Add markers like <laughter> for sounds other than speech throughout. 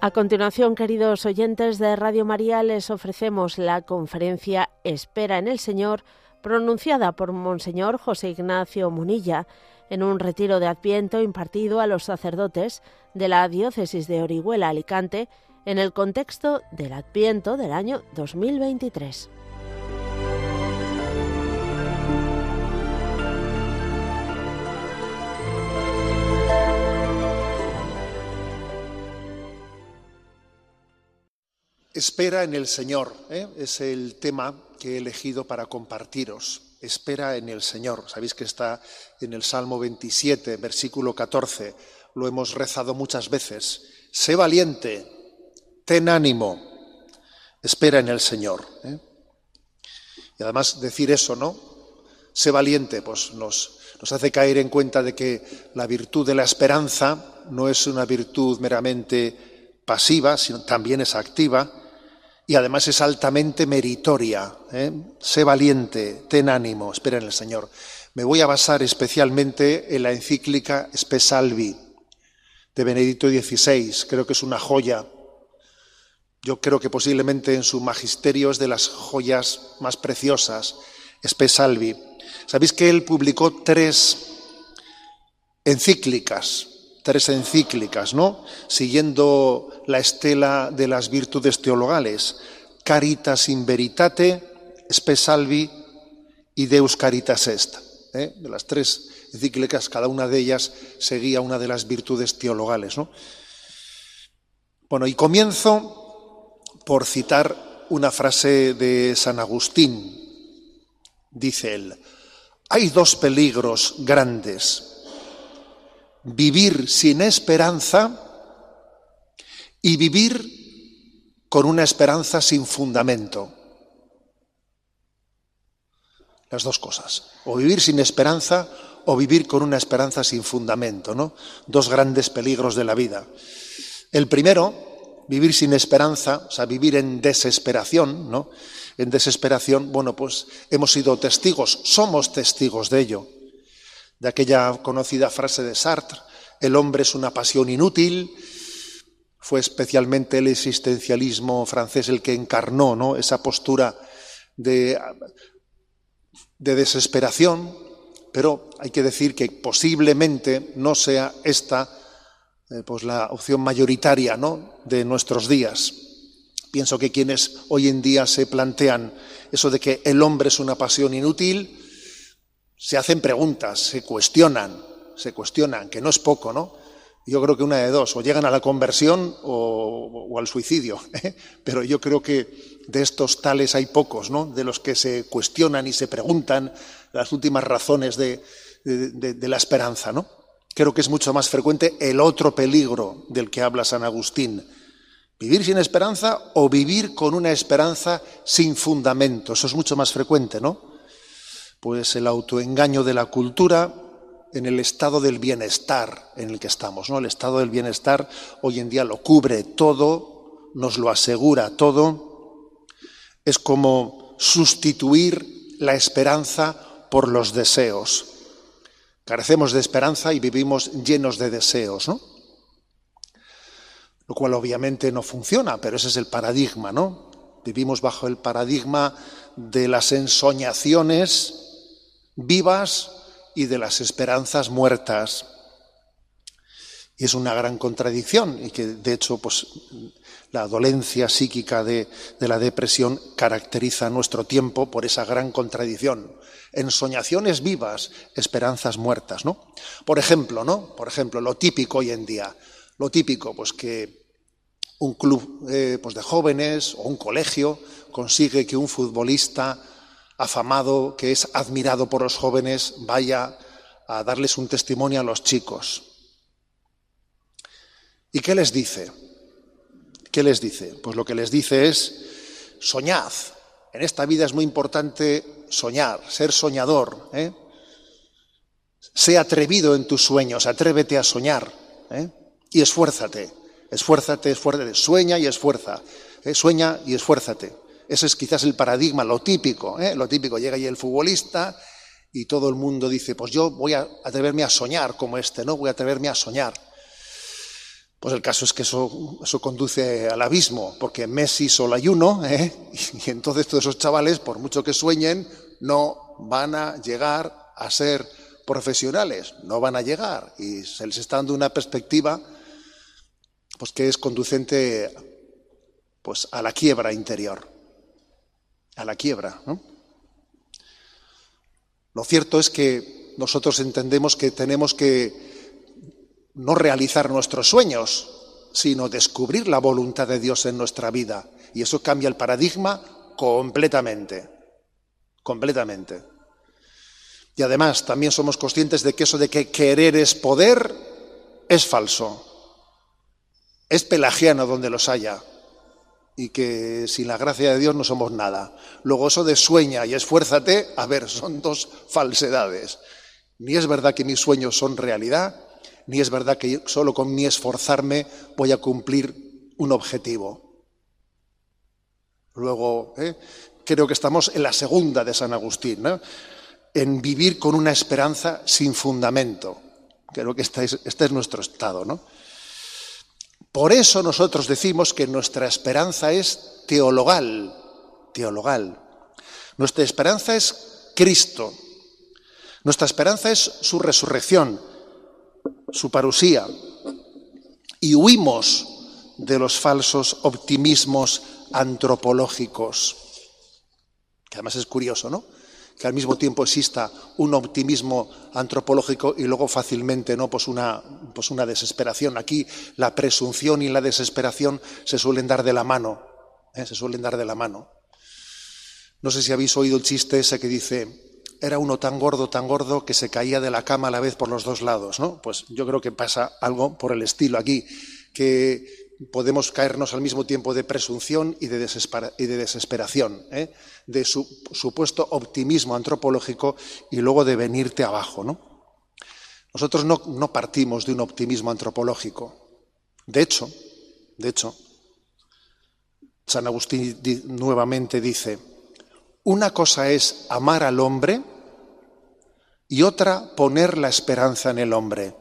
A continuación, queridos oyentes de Radio María, les ofrecemos la conferencia Espera en el Señor, pronunciada por Monseñor José Ignacio Munilla en un retiro de Adviento impartido a los sacerdotes de la Diócesis de Orihuela Alicante en el contexto del Adviento del año 2023. Espera en el Señor, ¿eh? es el tema que he elegido para compartiros. Espera en el Señor. Sabéis que está en el Salmo 27, versículo 14. Lo hemos rezado muchas veces. Sé valiente, ten ánimo, espera en el Señor. ¿eh? Y además decir eso, ¿no? Sé valiente, pues nos, nos hace caer en cuenta de que la virtud de la esperanza no es una virtud meramente pasiva, sino también es activa y además es altamente meritoria. ¿eh? Sé valiente, ten ánimo, espera en el Señor. Me voy a basar especialmente en la encíclica Spesalvi de Benedicto XVI. Creo que es una joya. Yo creo que posiblemente en su magisterio es de las joyas más preciosas. Spesalvi. Sabéis que él publicó tres encíclicas tres encíclicas, ¿no? Siguiendo la estela de las virtudes teologales, Caritas in veritate, Spe Salvi y Deus Caritas Est. ¿eh? De las tres encíclicas, cada una de ellas seguía una de las virtudes teologales, ¿no? Bueno, y comienzo por citar una frase de San Agustín. Dice él, hay dos peligros grandes vivir sin esperanza y vivir con una esperanza sin fundamento. Las dos cosas. O vivir sin esperanza o vivir con una esperanza sin fundamento, ¿no? Dos grandes peligros de la vida. El primero, vivir sin esperanza, o sea, vivir en desesperación, ¿no? En desesperación, bueno, pues hemos sido testigos, somos testigos de ello de aquella conocida frase de Sartre, el hombre es una pasión inútil, fue especialmente el existencialismo francés el que encarnó esa postura de, de desesperación, pero hay que decir que posiblemente no sea esta eh, pues la opción mayoritaria ¿no? de nuestros días. Pienso que quienes hoy en día se plantean eso de que el hombre es una pasión inútil, se hacen preguntas, se cuestionan, se cuestionan, que no es poco, ¿no? Yo creo que una de dos, o llegan a la conversión o, al suicidio. ¿eh? Pero yo creo que de estos tales hay pocos, ¿no? De los que se cuestionan y se preguntan las últimas razones de, de la esperanza, ¿no? Creo que es mucho más frecuente el otro peligro del que habla San Agustín. Vivir sin esperanza o vivir con una esperanza sin fundamento. Eso es mucho más frecuente, ¿no? pues el autoengaño de la cultura en el estado del bienestar en el que estamos. ¿no? El estado del bienestar hoy en día lo cubre todo, nos lo asegura todo. Es como sustituir la esperanza por los deseos. Carecemos de esperanza y vivimos llenos de deseos, ¿no? Lo cual obviamente no funciona, pero ese es el paradigma, ¿no? Vivimos bajo el paradigma de las ensoñaciones vivas y de las esperanzas muertas. Y es una gran contradicción y que de hecho pues, la dolencia psíquica de, de la depresión caracteriza nuestro tiempo por esa gran contradicción. Ensoñaciones vivas, esperanzas muertas, ¿no? Por ejemplo, ¿no? Por ejemplo, lo típico hoy en día, lo típico, pues que un club eh, pues de jóvenes o un colegio consigue que un futbolista afamado, que es admirado por los jóvenes, vaya a darles un testimonio a los chicos. ¿Y qué les dice? ¿Qué les dice? Pues lo que les dice es, soñad. En esta vida es muy importante soñar, ser soñador. ¿eh? Sé atrevido en tus sueños, atrévete a soñar. ¿eh? Y esfuérzate, esfuérzate, esfuérzate, sueña y esfuerza. ¿eh? Sueña y esfuérzate. Ese es quizás el paradigma, lo típico, ¿eh? lo típico. Llega ahí el futbolista y todo el mundo dice, pues yo voy a atreverme a soñar como este, ¿no? Voy a atreverme a soñar. Pues el caso es que eso, conduce al abismo, porque Messi solo hay uno, ¿eh? <laughs> y entonces todos esos chavales, por mucho que sueñen, no van a llegar a ser profesionales, no van a llegar, y se les está dando una perspectiva pues que es conducente pues a la quiebra interior, a la quiebra, ¿no? Lo cierto es que nosotros entendemos que tenemos que no realizar nuestros sueños, sino descubrir la voluntad de Dios en nuestra vida. Y eso cambia el paradigma completamente, completamente. Y además también somos conscientes de que eso de que querer es poder es falso. Es pelagiano donde los haya y que sin la gracia de Dios no somos nada. Luego eso de sueña y esfuérzate, a ver, son dos falsedades. Ni es verdad que mis sueños son realidad, ni es verdad que solo con mi esforzarme voy a cumplir un objetivo. Luego, ¿eh? creo que estamos en la segunda de San Agustín, en vivir con una esperanza sin fundamento. Creo que este es, este es nuestro estado, ¿no? Por eso nosotros decimos que nuestra esperanza es teologal, teologal. Nuestra esperanza es Cristo. Nuestra esperanza es su resurrección, su parusía. Y huimos de los falsos optimismos antropológicos. Que además es curioso, ¿no? Que al mismo tiempo exista un optimismo antropológico y luego fácilmente no pues una, pues una desesperación. Aquí la presunción y la desesperación se suelen dar de la mano, ¿eh? se suelen dar de la mano. No sé si habéis oído el chiste ese que dice, era uno tan gordo, tan gordo que se caía de la cama a la vez por los dos lados, ¿no? Pues yo creo que pasa algo por el estilo aquí, que podemos caernos al mismo tiempo de presunción y de, desesperación, ¿eh? de su, supuesto optimismo antropológico y luego de venirte abajo. ¿no? Nosotros no, no partimos de un optimismo antropológico. De hecho, de hecho, San Agustín nuevamente dice, una cosa es amar al hombre y otra poner la esperanza en el hombre.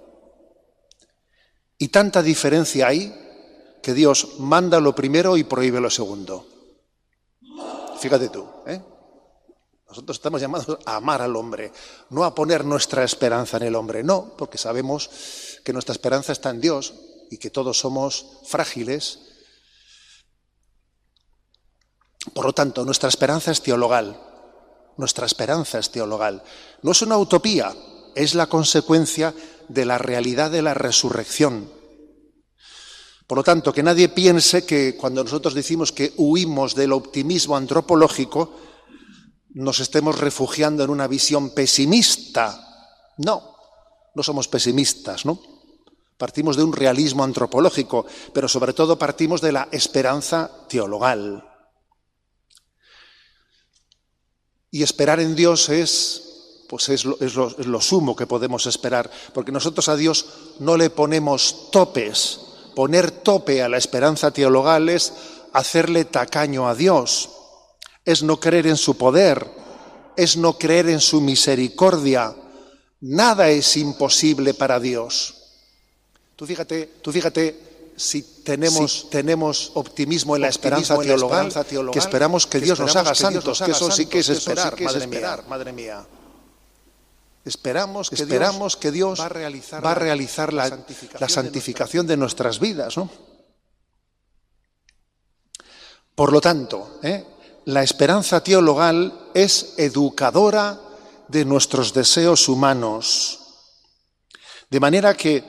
Y tanta diferencia hay que Dios manda lo primero y prohíbe lo segundo. Fíjate tú, ¿eh? Nosotros estamos llamados a amar al hombre, no a poner nuestra esperanza en el hombre, no, porque sabemos que nuestra esperanza está en Dios y que todos somos frágiles. Por lo tanto, nuestra esperanza es teologal, nuestra esperanza es teologal. No es una utopía, es la consecuencia de la realidad de la resurrección. Por lo tanto, que nadie piense que cuando nosotros decimos que huimos del optimismo antropológico, nos estemos refugiando en una visión pesimista. No, no somos pesimistas, ¿no? Partimos de un realismo antropológico, pero sobre todo partimos de la esperanza teologal. Y esperar en Dios es, pues es lo, es lo sumo que podemos esperar, porque nosotros a Dios no le ponemos topes, poner tope a la esperanza teologal es hacerle tacaño a Dios, es no creer en su poder, es no creer en su misericordia. Nada es imposible para Dios. Tú fíjate, tú fíjate si tenemos, tenemos optimismo en la esperanza, teologal, que esperamos que, Dios nos haga santos, que eso sí que es esperar, madre mía. Esperamos que, Esperamos Dios, que Dios va a realizar, va a realizar la, santificación, la santificación de, nuestras vidas. ¿no? Por lo tanto, ¿eh? la esperanza teologal es educadora de nuestros deseos humanos. De manera que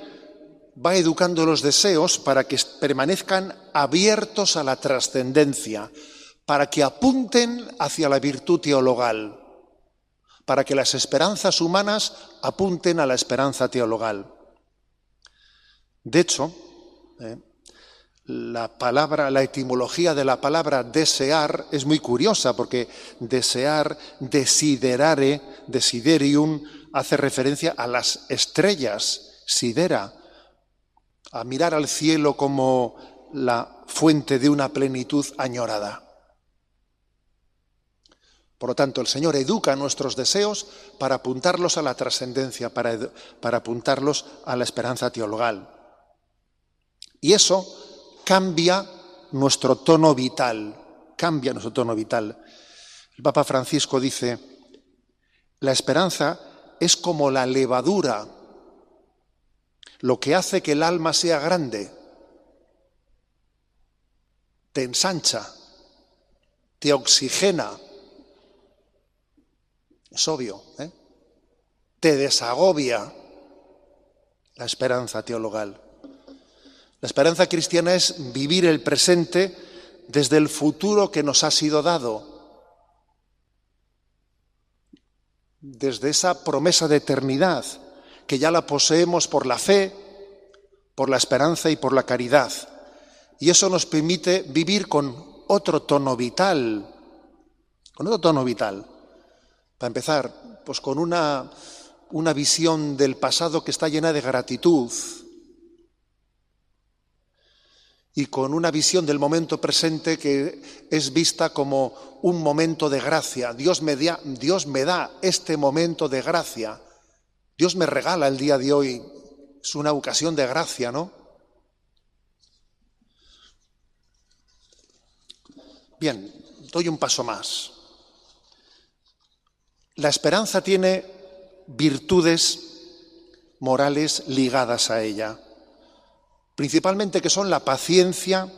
va educando los deseos para que permanezcan abiertos a la trascendencia, para que apunten hacia la virtud teologal para que las esperanzas humanas apunten a la esperanza teologal. De hecho, eh, la palabra, la etimología de la palabra desear es muy curiosa porque desear, desiderare, desiderium, hace referencia a las estrellas, sidera, a mirar al cielo como la fuente de una plenitud añorada. Por lo tanto, el Señor educa nuestros deseos para apuntarlos a la trascendencia, para, para, apuntarlos a la esperanza teologal. Y eso cambia nuestro tono vital, cambia nuestro tono vital. El Papa Francisco dice, la esperanza es como la levadura, lo que hace que el alma sea grande, te ensancha, te oxigena, es obvio, ¿eh? te desagobia la esperanza teologal. La esperanza cristiana es vivir el presente desde el futuro que nos ha sido dado, desde esa promesa de eternidad que ya la poseemos por la fe, por la esperanza y por la caridad. Y eso nos permite vivir con otro tono vital, con otro tono vital. Para empezar, pues con una, una visión del pasado que está llena de gratitud, y con una visión del momento presente que es vista como un momento de gracia. Dios me, da, Dios me da este momento de gracia. Dios me regala el día de hoy. Es una ocasión de gracia, ¿no? Bien, doy un paso más. La esperanza tiene virtudes morales ligadas a ella principalmente que son la paciencia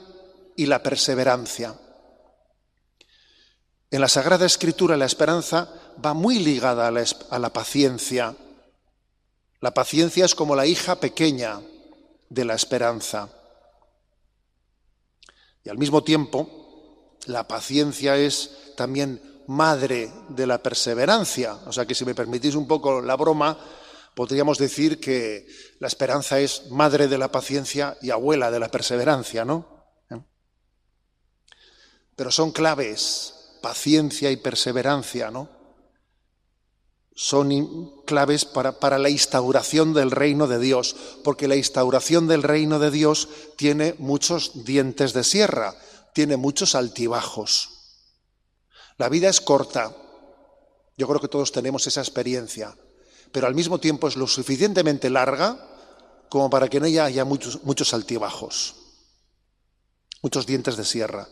y la perseverancia. En la Sagrada Escritura la esperanza va muy ligada a la, paciencia. La paciencia es como la hija pequeña de la esperanza. Y al mismo tiempo, la paciencia es también madre de la perseverancia. O sea que si me permitís un poco la broma, podríamos decir que la esperanza es madre de la paciencia y abuela de la perseverancia, ¿no? ¿Eh? Pero son claves, paciencia y perseverancia, ¿no? Son claves para, para la instauración del reino de Dios, porque la instauración del reino de Dios tiene muchos dientes de sierra, tiene muchos altibajos. La vida es corta. Yo creo que todos tenemos esa experiencia pero al mismo tiempo es lo suficientemente larga como para que en ella haya muchos, altibajos, muchos dientes de sierra.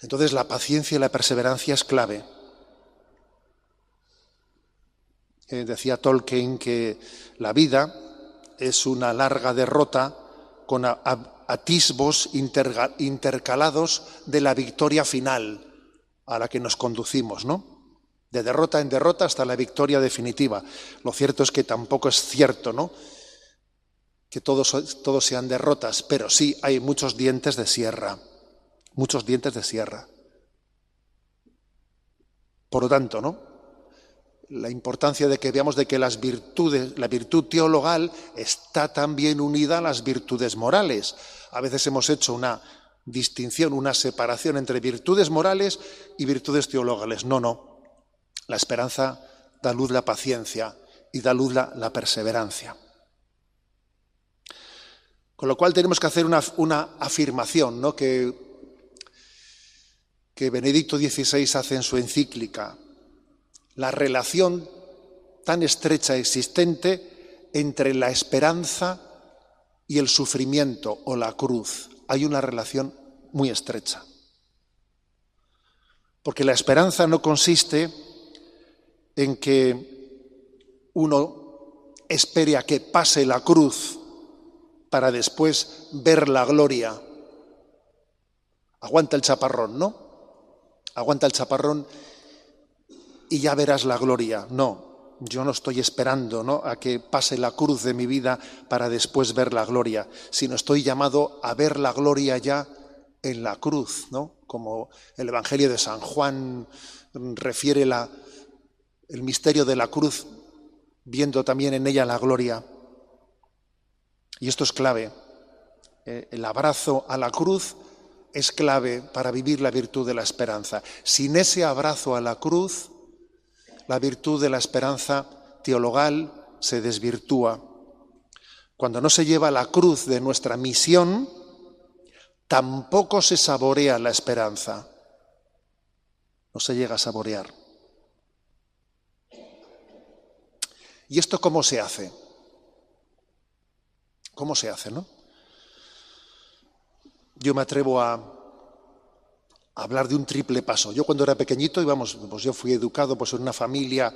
Entonces la paciencia y la perseverancia es clave. Eh, decía Tolkien que la vida es una larga derrota con atisbos intercalados de la victoria final a la que nos conducimos, ¿no? de derrota en derrota hasta la victoria definitiva. Lo cierto es que tampoco es cierto, ¿no? Que todos, todos sean derrotas, pero sí hay muchos dientes de sierra, muchos dientes de sierra. Por lo tanto, ¿no? La importancia de que veamos de que las virtudes, la virtud teologal está también unida a las virtudes morales. A veces hemos hecho una distinción, una separación entre virtudes morales y virtudes teologales. No, no. La esperanza da luz la paciencia y da luz la, perseverancia. Con lo cual tenemos que hacer una, afirmación ¿no? que, que Benedicto XVI hace en su encíclica. La relación tan estrecha existente entre la esperanza y el sufrimiento o la cruz. Hay una relación muy estrecha. Porque la esperanza no consiste en que uno espere a que pase la cruz para después ver la gloria. Aguanta el chaparrón, ¿no? Aguanta el chaparrón y ya verás la gloria. No, yo no estoy esperando a que pase la cruz de mi vida para después ver la gloria, sino estoy llamado a ver la gloria ya en la cruz, ¿no? Como el Evangelio de San Juan refiere el misterio de la cruz, viendo también en ella la gloria. Y esto es clave. Eh, el abrazo a la cruz es clave para vivir la virtud de la esperanza. Sin ese abrazo a la cruz, la virtud de la esperanza teologal se desvirtúa. Cuando no se lleva la cruz de nuestra misión, tampoco se saborea la esperanza. No se llega a saborear. ¿Y esto cómo se hace? ¿Cómo se hace, no? Yo me atrevo a, hablar de un triple paso. Yo cuando era pequeñito, íbamos, pues yo fui educado pues, en una familia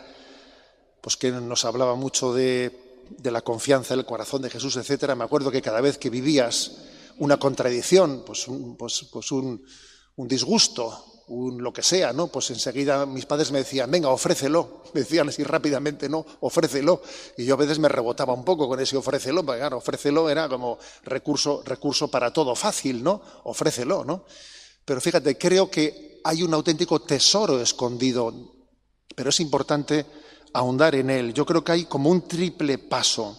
pues, que nos hablaba mucho de, la confianza, el corazón de Jesús, etcétera. Me acuerdo que cada vez que vivías una contradicción, pues, un, pues, pues disgusto, un lo que sea, ¿no? Pues enseguida mis padres me decían, venga, ofrécelo. <laughs> Me decían así rápidamente, no, ofrécelo. Y yo a veces me rebotaba un poco con ese ofrécelo, porque claro, ofrécelo era como recurso, recurso para todo fácil, ¿no? Ofrécelo, ¿no? Pero fíjate, creo que hay un auténtico tesoro escondido, pero es importante ahondar en él. Yo creo que hay como un triple paso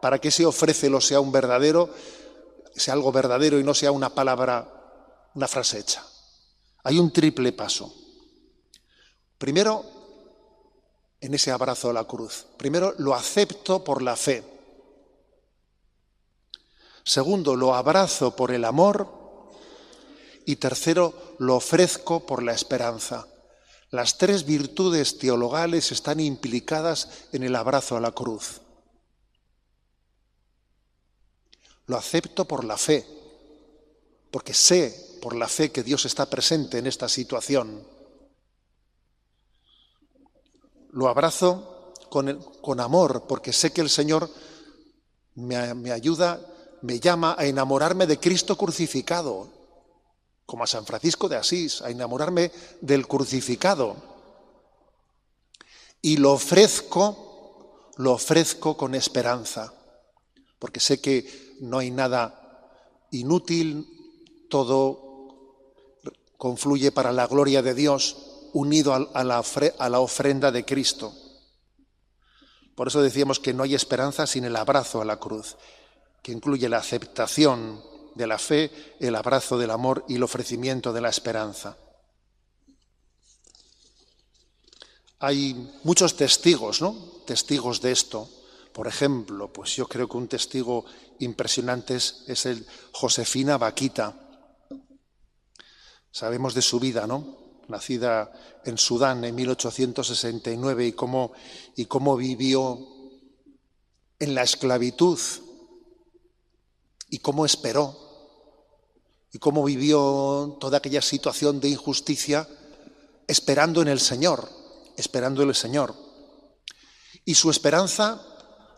para que ese ofrécelo sea un verdadero, sea algo verdadero y no sea una palabra, una frase hecha. Hay un triple paso. Primero, en ese abrazo a la cruz. Primero, lo acepto por la fe. Segundo, lo abrazo por el amor. Y tercero, lo ofrezco por la esperanza. Las tres virtudes teologales están implicadas en el abrazo a la cruz. Lo acepto por la fe, porque sé por la fe que Dios está presente en esta situación. Lo abrazo con, amor, porque sé que el Señor me ayuda, me llama a enamorarme de Cristo crucificado, como a San Francisco de Asís, a enamorarme del crucificado. Y lo ofrezco, lo ofrezco con esperanza, porque sé que no hay nada inútil, todo confluye para la gloria de Dios, unido a la, a la ofrenda de Cristo. Por eso decíamos que no hay esperanza sin el abrazo a la cruz, que incluye la aceptación de la fe, el abrazo del amor y el ofrecimiento de la esperanza. Hay muchos testigos, ¿no? Testigos de esto. Por ejemplo, pues yo creo que un testigo impresionante es, el Josefina Vaquita. Sabemos de su vida, ¿no? Nacida en Sudán en 1869 y cómo, y cómo vivió en la esclavitud y cómo esperó y cómo vivió toda aquella situación de injusticia esperando en el Señor, esperando en el Señor. Y su esperanza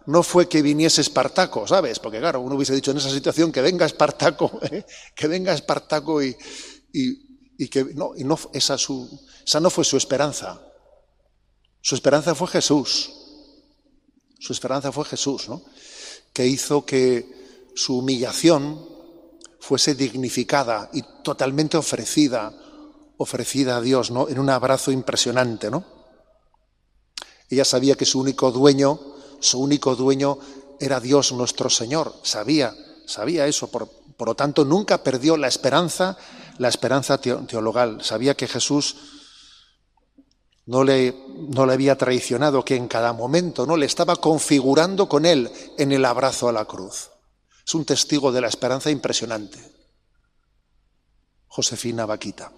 no fue que viniese Espartaco, ¿sabes? Porque claro, uno hubiese dicho en esa situación que venga Espartaco, <laughs> ¿eh? que venga Espartaco y, que no, esa no fue su esperanza. Su esperanza fue Jesús. Su esperanza fue Jesús, ¿no? Que hizo que su humillación, fuese dignificada y totalmente ofrecida, ofrecida a Dios, ¿no? En un abrazo impresionante, ¿no? Ella sabía que su único dueño, su único dueño era Dios nuestro Señor, sabía, sabía eso, por, por lo tanto nunca perdió la esperanza, la esperanza teologal, sabía que Jesús no le, no le había traicionado, que en cada momento no le estaba configurando con él en el abrazo a la cruz. Es un testigo de la esperanza impresionante. Josefina Vaquita.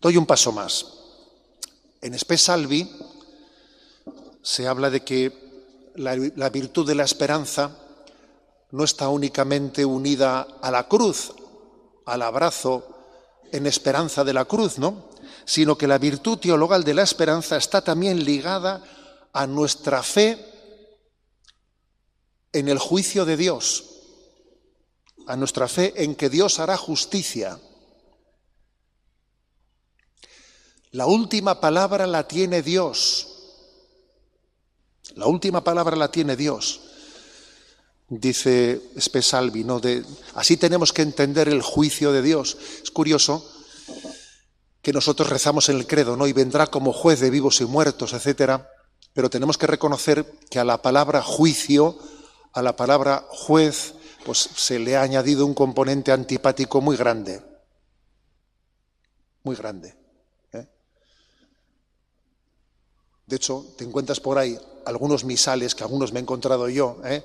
Doy un paso más. En Espesalvi se habla de que la, la virtud de la esperanza no está únicamente unida a la cruz, al abrazo en esperanza de la cruz, ¿no? Sino que la virtud teologal de la esperanza está también ligada a nuestra fe en el juicio de Dios, a nuestra fe en que Dios hará justicia. La última palabra la tiene Dios. La última palabra la tiene Dios. Dice Spesalvi, ¿no? De, así tenemos que entender el juicio de Dios. Es curioso que nosotros rezamos en el credo, ¿no? Y vendrá como juez de vivos y muertos, etcétera. Pero tenemos que reconocer que a la palabra juicio a la palabra juez pues se le ha añadido un componente antipático muy grande, muy grande. ¿eh? De hecho, te encuentras por ahí algunos misales que algunos me he encontrado yo, ¿eh?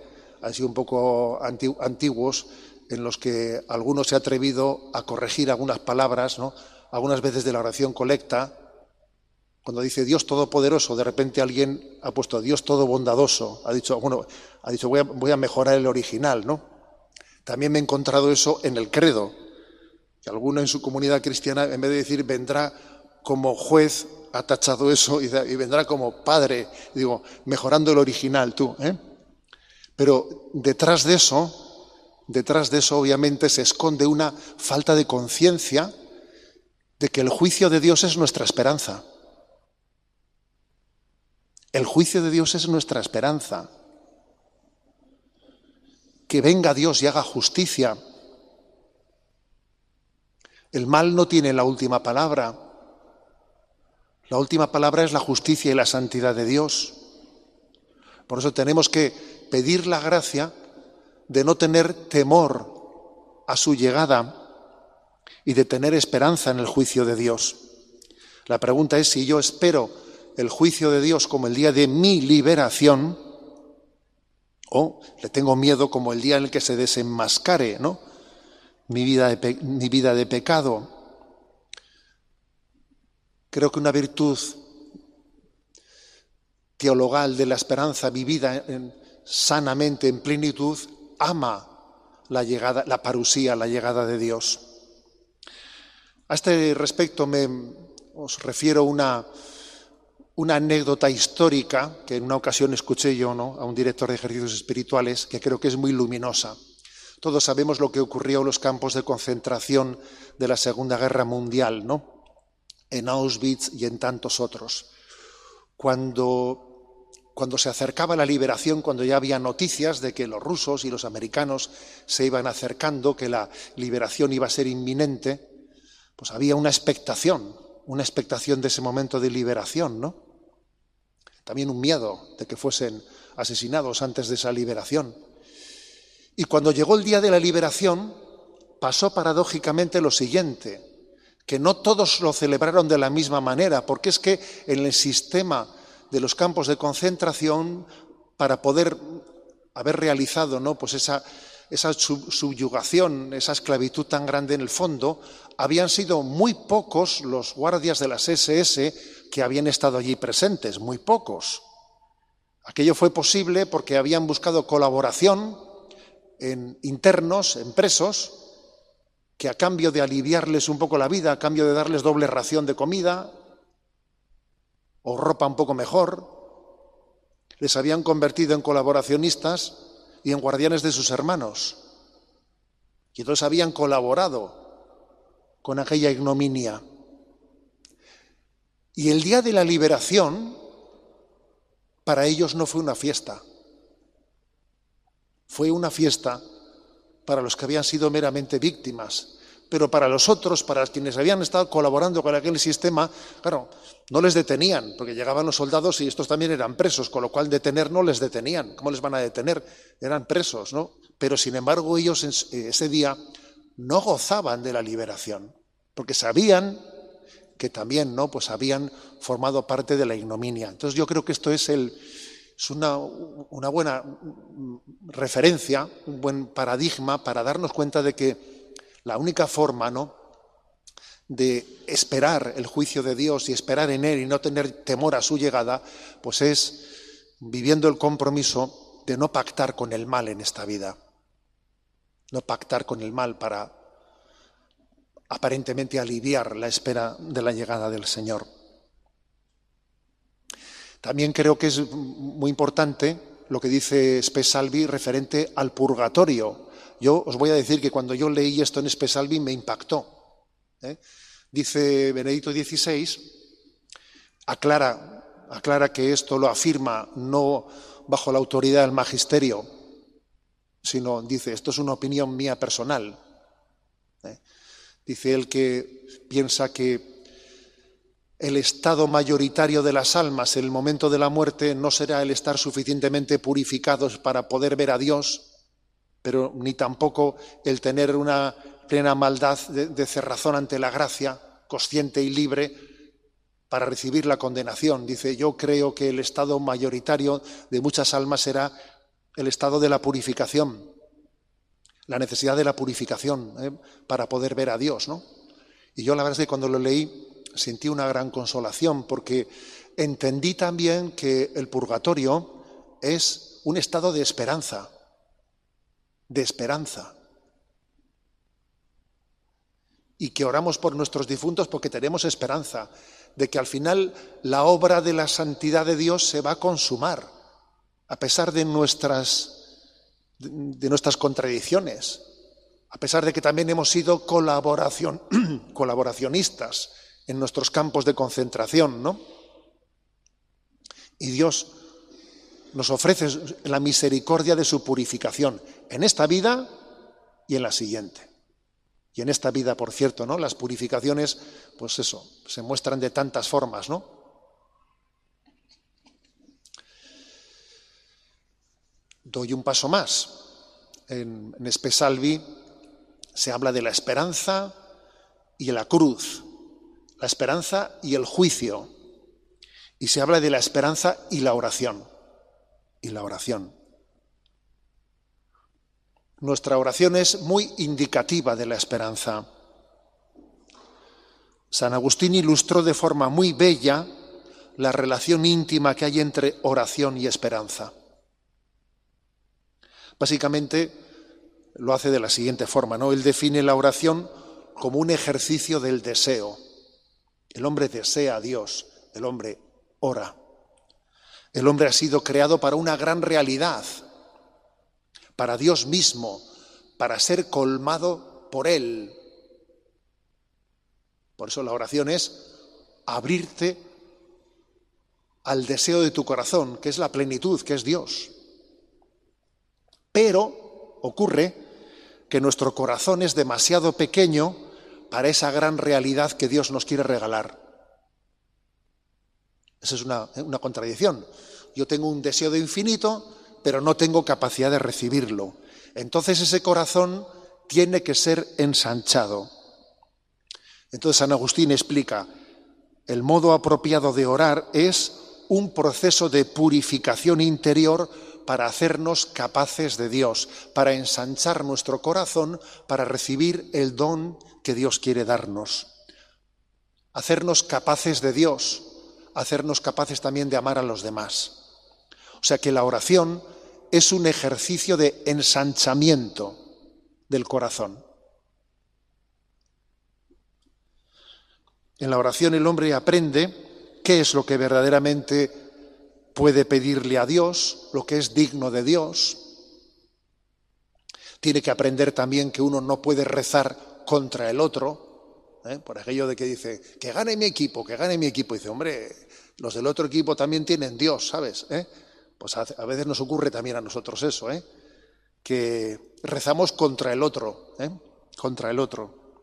sido un poco antiguos, en los que algunos se ha atrevido a corregir algunas palabras, ¿no? algunas veces de la oración colecta, Cuando dice Dios Todopoderoso, de repente alguien ha puesto Dios Todo Bondadoso, ha dicho, bueno, ha dicho voy a, voy a mejorar el original, ¿no? También me he encontrado eso en el credo, que alguno en su comunidad cristiana, en vez de decir vendrá como juez, ha tachado eso y, vendrá como padre, digo, mejorando el original tú. ¿eh? Pero detrás de eso, detrás de eso obviamente se esconde una falta de conciencia de que el juicio de Dios es nuestra esperanza. El juicio de Dios es nuestra esperanza. Que venga Dios y haga justicia. El mal no tiene la última palabra. La última palabra es la justicia y la santidad de Dios. Por eso tenemos que pedir la gracia de no tener temor a su llegada y de tener esperanza en el juicio de Dios. La pregunta es si yo espero el juicio de Dios como el día de mi liberación o le tengo miedo como el día en el que se desenmascare ¿no? mi, vida de, mi vida de pecado. Creo que una virtud teologal de la esperanza vivida sanamente, en plenitud, ama la llegada, la parusía, la llegada de Dios. A este respecto me, os refiero una, una anécdota histórica que en una ocasión escuché yo ¿no? a un director de ejercicios espirituales que creo que es muy luminosa. Todos sabemos lo que ocurrió en los campos de concentración de la Segunda Guerra Mundial, ¿no? en Auschwitz y en tantos otros. Cuando, cuando se acercaba la liberación, cuando ya había noticias de que los rusos y los americanos se iban acercando, que la liberación iba a ser inminente, pues había una expectación, una expectación de ese momento de liberación, ¿no? También un miedo de que fuesen asesinados antes de esa liberación. Y cuando llegó el día de la liberación, pasó paradójicamente lo siguiente que no todos lo celebraron de la misma manera, porque es que en el sistema de los campos de concentración, para poder haber realizado ¿no? pues esa, esa subyugación, esa esclavitud tan grande en el fondo, habían sido muy pocos los guardias de las SS que habían estado allí presentes, muy pocos. Aquello fue posible porque habían buscado colaboración en internos, en presos, que a cambio de aliviarles un poco la vida, a cambio de darles doble ración de comida o ropa un poco mejor, les habían convertido en colaboracionistas y en guardianes de sus hermanos. Y entonces habían colaborado con aquella ignominia. Y el día de la liberación, para ellos no fue una fiesta, fue una fiesta para los que habían sido meramente víctimas. Pero para los otros, para quienes habían estado colaborando con aquel sistema, claro, no les detenían, porque llegaban los soldados y estos también eran presos, con lo cual detener no les detenían. ¿Cómo les van a detener? Eran presos, ¿no? Pero sin embargo ellos eh, ese día no gozaban de la liberación, porque sabían que también, ¿no? Pues habían formado parte de la ignominia. Entonces yo creo que esto es el, es una, buena referencia, un buen paradigma para darnos cuenta de que la única forma ¿no? de esperar el juicio de Dios y esperar en Él y no tener temor a su llegada, pues es viviendo el compromiso de no pactar con el mal en esta vida, no pactar con el mal para aparentemente aliviar la espera de la llegada del Señor. También creo que es muy importante lo que dice Spesalvi referente al purgatorio. Yo os voy a decir que cuando yo leí esto en Spesalvi me impactó. ¿eh? Dice Benedicto XVI, aclara, aclara que esto lo afirma no bajo la autoridad del magisterio, sino dice, esto es una opinión mía personal. Dice él que piensa que el estado mayoritario de las almas en el momento de la muerte no será el estar suficientemente purificados para poder ver a Dios, pero ni tampoco el tener una plena maldad de, cerrazón ante la gracia, consciente y libre, para recibir la condenación. Dice, yo creo que el estado mayoritario de muchas almas será el estado de la purificación, la necesidad de la purificación ¿eh? para poder ver a Dios. ¿no? Y yo la verdad es que cuando lo leí, sentí una gran consolación porque entendí también que el purgatorio es un estado de esperanza, de esperanza. Y que oramos por nuestros difuntos porque tenemos esperanza de que al final la obra de la santidad de Dios se va a consumar, a pesar de nuestras, de nuestras contradicciones, a pesar de que también hemos sido <clears throat> colaboracionistas en nuestros campos de concentración, ¿no? Y Dios nos ofrece la misericordia de su purificación en esta vida y en la siguiente. Y en esta vida, por cierto, ¿no? Las purificaciones, pues eso, se muestran de tantas formas, ¿no? Doy un paso más. En, en Espesalvi se habla de la esperanza y la cruz, la esperanza y el juicio, y se habla de la esperanza y la oración, y la oración. Nuestra oración es muy indicativa de la esperanza. San Agustín ilustró de forma muy bella la relación íntima que hay entre oración y esperanza. Básicamente, lo hace de la siguiente forma, ¿no? Él define la oración como un ejercicio del deseo. El hombre desea a Dios, el hombre ora. El hombre ha sido creado para una gran realidad, para Dios mismo, para ser colmado por Él. Por eso la oración es abrirte al deseo de tu corazón, que es la plenitud, que es Dios. Pero ocurre que nuestro corazón es demasiado pequeño para esa gran realidad que Dios nos quiere regalar. Esa es una, contradicción. Yo tengo un deseo de infinito, pero no tengo capacidad de recibirlo. Entonces ese corazón tiene que ser ensanchado. Entonces San Agustín explica, el modo apropiado de orar es un proceso de purificación interior para hacernos capaces de Dios, para ensanchar nuestro corazón, para recibir el don que Dios quiere darnos. Hacernos capaces de Dios, hacernos capaces también de amar a los demás. O sea que la oración es un ejercicio de ensanchamiento del corazón. En la oración el hombre aprende qué es lo que verdaderamente puede pedirle a Dios lo que es digno de Dios. Tiene que aprender también que uno no puede rezar contra el otro, ¿eh? por aquello de que dice, que gane mi equipo, que gane mi equipo. Dice, hombre, los del otro equipo también tienen Dios, ¿sabes? ¿Eh? Pues a, veces nos ocurre también a nosotros eso, ¿eh? que rezamos contra el otro, contra el otro.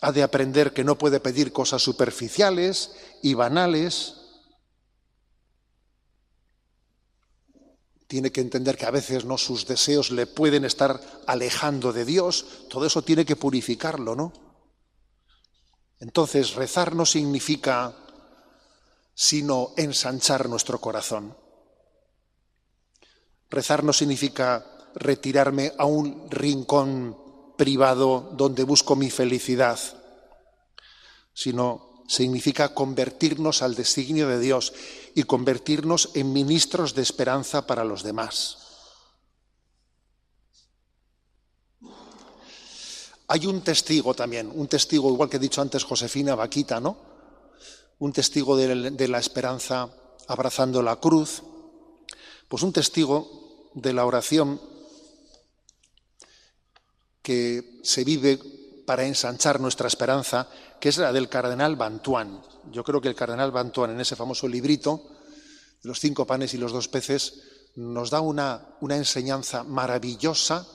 Ha de aprender que no puede pedir cosas superficiales y banales, tiene que entender que a veces no sus deseos le pueden estar alejando de Dios, todo eso tiene que purificarlo, ¿no? Entonces, rezar no significa sino ensanchar nuestro corazón. Rezar no significa retirarme a un rincón privado donde busco mi felicidad, sino significa convertirnos al designio de Dios y convertirnos en ministros de esperanza para los demás. Hay un testigo también, un testigo, igual que he dicho antes Josefina Vaquita, ¿no? Un testigo de, la esperanza abrazando la cruz, pues un testigo de la oración que se vive para ensanchar nuestra esperanza, que es la del cardenal Bantuán. Yo creo que el cardenal Bantuán, en ese famoso librito los cinco panes y los dos peces, nos da una, una enseñanza maravillosa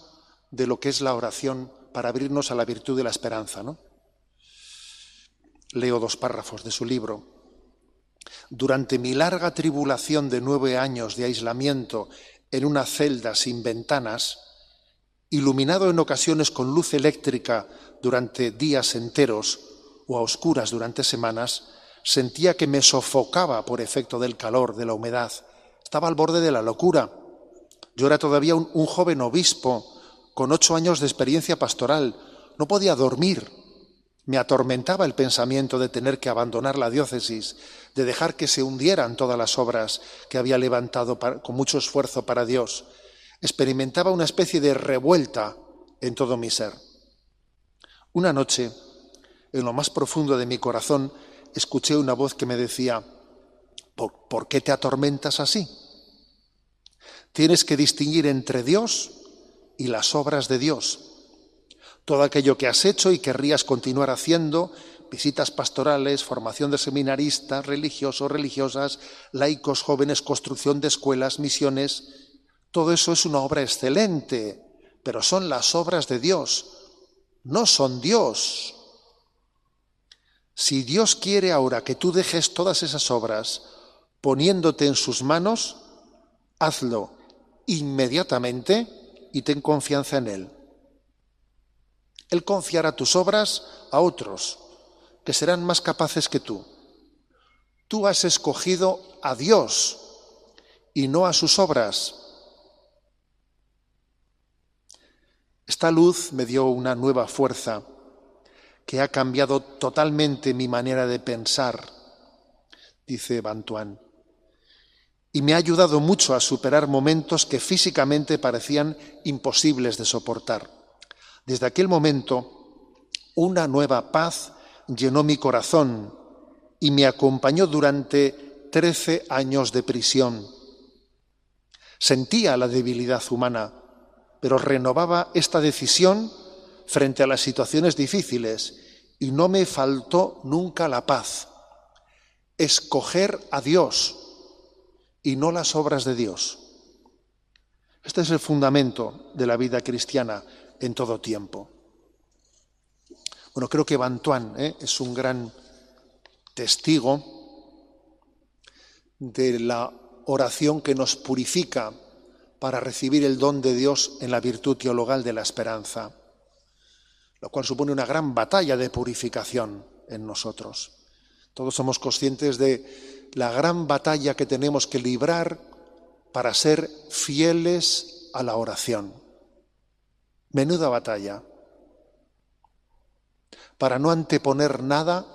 de lo que es la oración para abrirnos a la virtud de la esperanza. ¿no? Leo dos párrafos de su libro. Durante mi larga tribulación de nueve años de aislamiento en una celda sin ventanas, iluminado en ocasiones con luz eléctrica durante días enteros a oscuras durante semanas, sentía que me sofocaba por efecto del calor, de la humedad. Estaba al borde de la locura. Yo era todavía un, un joven obispo con ocho años de experiencia pastoral. No podía dormir. Me atormentaba el pensamiento de tener que abandonar la diócesis, de dejar que se hundieran todas las obras que había levantado con mucho esfuerzo para Dios. Experimentaba una especie de revuelta en todo mi ser. Una noche, en lo más profundo de mi corazón, escuché una voz que me decía, ¿por, qué te atormentas así? Tienes que distinguir entre Dios y las obras de Dios. Todo aquello que has hecho y querrías continuar haciendo, visitas pastorales, formación de seminaristas, religiosos, religiosas, laicos, jóvenes, construcción de escuelas, misiones, todo eso es una obra excelente, pero son las obras de Dios, no son Dios. Si Dios quiere ahora que tú dejes todas esas obras poniéndote en sus manos, hazlo inmediatamente y ten confianza en Él. Él confiará tus obras a otros, que serán más capaces que tú. Tú has escogido a Dios y no a sus obras. Esta luz me dio una nueva fuerza que ha cambiado totalmente mi manera de pensar, dice Bantuán, y me ha ayudado mucho a superar momentos que físicamente parecían imposibles de soportar. Desde aquel momento, una nueva paz llenó mi corazón y me acompañó durante trece años de prisión. Sentía la debilidad humana, pero renovaba esta decisión frente a las situaciones difíciles y no me faltó nunca la paz. Escoger a Dios y no las obras de Dios. Este es el fundamento de la vida cristiana en todo tiempo. Bueno, creo que Bantuán ¿eh? es un gran testigo de la oración que nos purifica para recibir el don de Dios en la virtud teologal de la esperanza, lo cual supone una gran batalla de purificación en nosotros. Todos somos conscientes de la gran batalla que tenemos que librar para ser fieles a la oración. Menuda batalla. Para no anteponer nada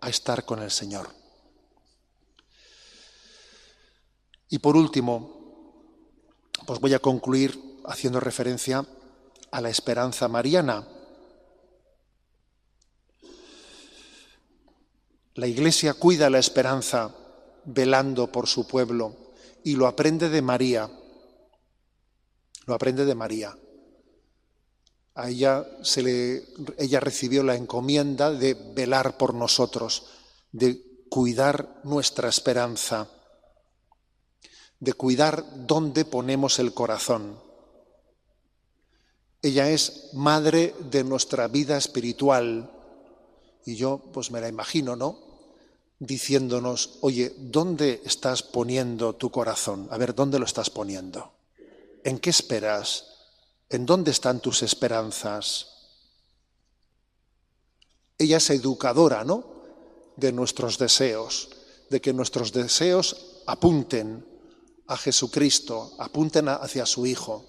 a estar con el Señor. Y por último, pues voy a concluir haciendo referencia a la esperanza mariana. La Iglesia cuida la esperanza velando por su pueblo y lo aprende de María. Lo aprende de María. A ella, se le, ella recibió la encomienda de velar por nosotros, de cuidar nuestra esperanza, de cuidar dónde ponemos el corazón. Ella es madre de nuestra vida espiritual. Y yo, pues me la imagino, ¿no? Diciéndonos, oye, ¿dónde estás poniendo tu corazón? A ver, ¿dónde lo estás poniendo? ¿En qué esperas? ¿En dónde están tus esperanzas? Ella es educadora, ¿no? De nuestros deseos, de que nuestros deseos apunten a Jesucristo, apunten hacia su Hijo,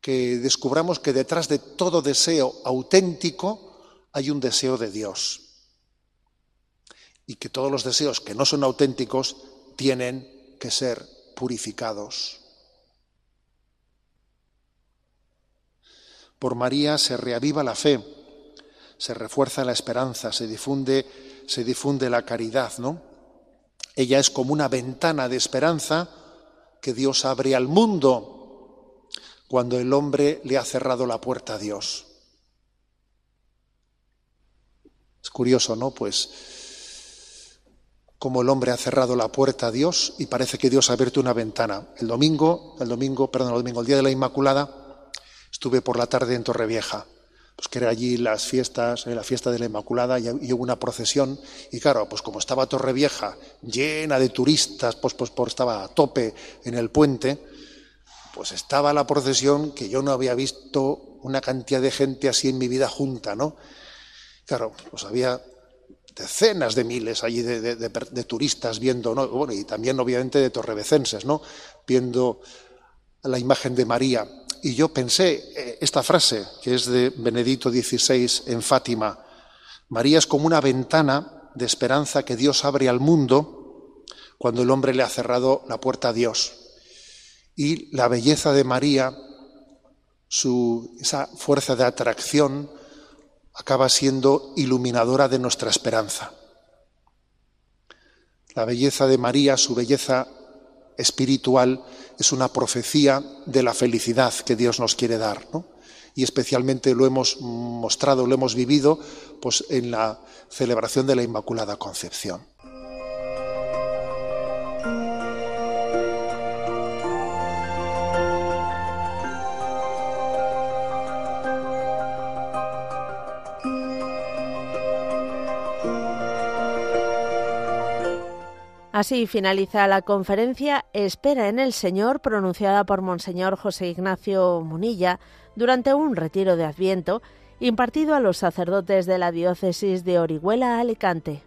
que descubramos que detrás de todo deseo auténtico hay un deseo de Dios y que todos los deseos que no son auténticos tienen que ser purificados. Por María se reaviva la fe, se refuerza la esperanza, se difunde, se difunde la caridad, ¿no? Ella es como una ventana de esperanza que Dios abre al mundo cuando el hombre le ha cerrado la puerta a Dios. Es curioso, ¿no? Pues como el hombre ha cerrado la puerta a Dios y parece que Dios ha abierto una ventana. El domingo, el domingo, perdón, el domingo, el día de la Inmaculada, Estuve por la tarde en Torrevieja, pues que era allí las fiestas, eh, la fiesta de la Inmaculada, y, hubo una procesión, y claro, pues como estaba Torrevieja llena de turistas, pues, pues, pues estaba a tope en el puente, pues estaba la procesión que yo no había visto una cantidad de gente así en mi vida junta, ¿no? Claro, pues había decenas de miles allí de, turistas viendo, ¿no? bueno, y también obviamente de torrevecenses, ¿no? Viendo la imagen de María. Y yo pensé eh, esta frase, que es de Benedicto XVI en Fátima, María es como una ventana de esperanza que Dios abre al mundo cuando el hombre le ha cerrado la puerta a Dios. Y la belleza de María, su, esa fuerza de atracción, acaba siendo iluminadora de nuestra esperanza. La belleza de María, su belleza espiritual, es una profecía de la felicidad que Dios nos quiere dar. Y especialmente lo hemos mostrado, lo hemos vivido pues, en la celebración de la Inmaculada Concepción. Así finaliza la conferencia Espera en el Señor pronunciada por Monseñor José Ignacio Munilla durante un retiro de Adviento impartido a los sacerdotes de la diócesis de Orihuela Alicante.